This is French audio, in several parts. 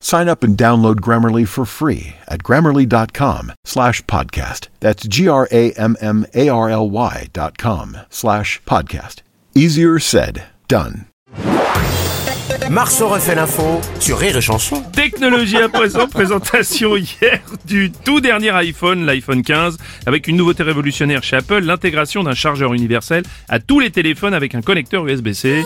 Sign up and download Grammarly for free at grammarly.com slash podcast. That's G-R-A-M-M-A-R-L-Y dot com slash podcast. Easier said, done. Marceau refait l'info sur Rire et Chanson. Technologie à présent, présentation hier du tout dernier iPhone, l'iPhone 15, avec une nouveauté révolutionnaire chez Apple, l'intégration d'un chargeur universel à tous les téléphones avec un connecteur USB-C.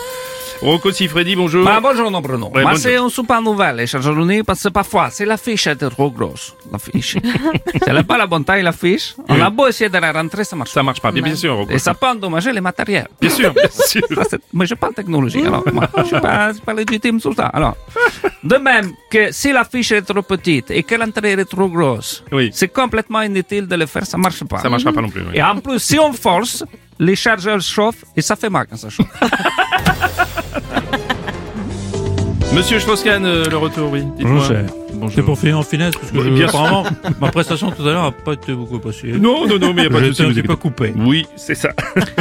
Rocco Siffredi, bonjour. Ma buongiorno Bruno, Ouais, bonjour. c'est un super nouvelle les chargeurs uniques parce que parfois c'est l'affiche est trop grosse, l'affiche. c'est elle pas la bonne taille l'affiche, on a beau essayer de la rentrer, ça marche Ça marche pas, bien, bien sûr, Rocco. Et ça peut endommager les matériels. Bien sûr, bien sûr. Ça, c'est- mais je parle technologie, alors moi, je suis pas, pas légitime sur ça. Alors, de même que si l'affiche est trop petite et que l'entrée est trop grosse, Oui. c'est complètement inutile de le faire, ça marche pas. Ça marchera pas non plus. oui. Et en plus, si on force, les chargeurs chauffent et ça fait mal quand ça chauffe. Monsieur Strauss-Kahn, euh, le retour, oui. Bonjour. Bonjour. C'est pour finir en finesse, parce que je- bien apparemment, ma prestation tout à l'heure n'a pas été beaucoup appréciée. Non, non, non, mais il n'y a pas de souci. peu inquiétez coupé. pas. Oui, c'est ça.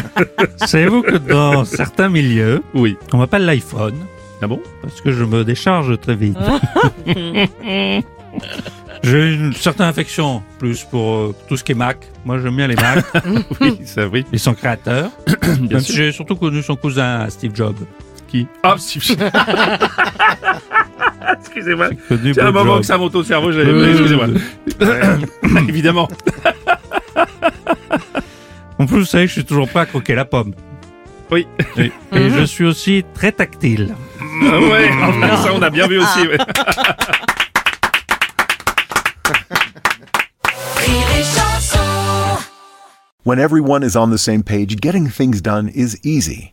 Savez-vous que dans certains milieux, Oui. on m'appelle l'iPhone, Ah bon? Parce que je me décharge très vite. J'ai une certaine affection, plus pour euh, tout ce qui est Mac. Moi, j'aime bien les Mac, Oui, ça, oui. et son créateur. Bien Même si sûr. j'ai surtout connu son cousin, Steve Jobs. Qui Ah, si. Excusez-moi. C'est un moment que ça monte au cerveau, j'avais Excusez-moi. Évidemment. En plus, vous savez que je suis toujours prêt à croquer la pomme. Oui. Et, et je suis aussi très tactile. Ah ouais, enfin, ça, on a bien vu aussi. ouais. When everyone is on the same page, getting things done is easy.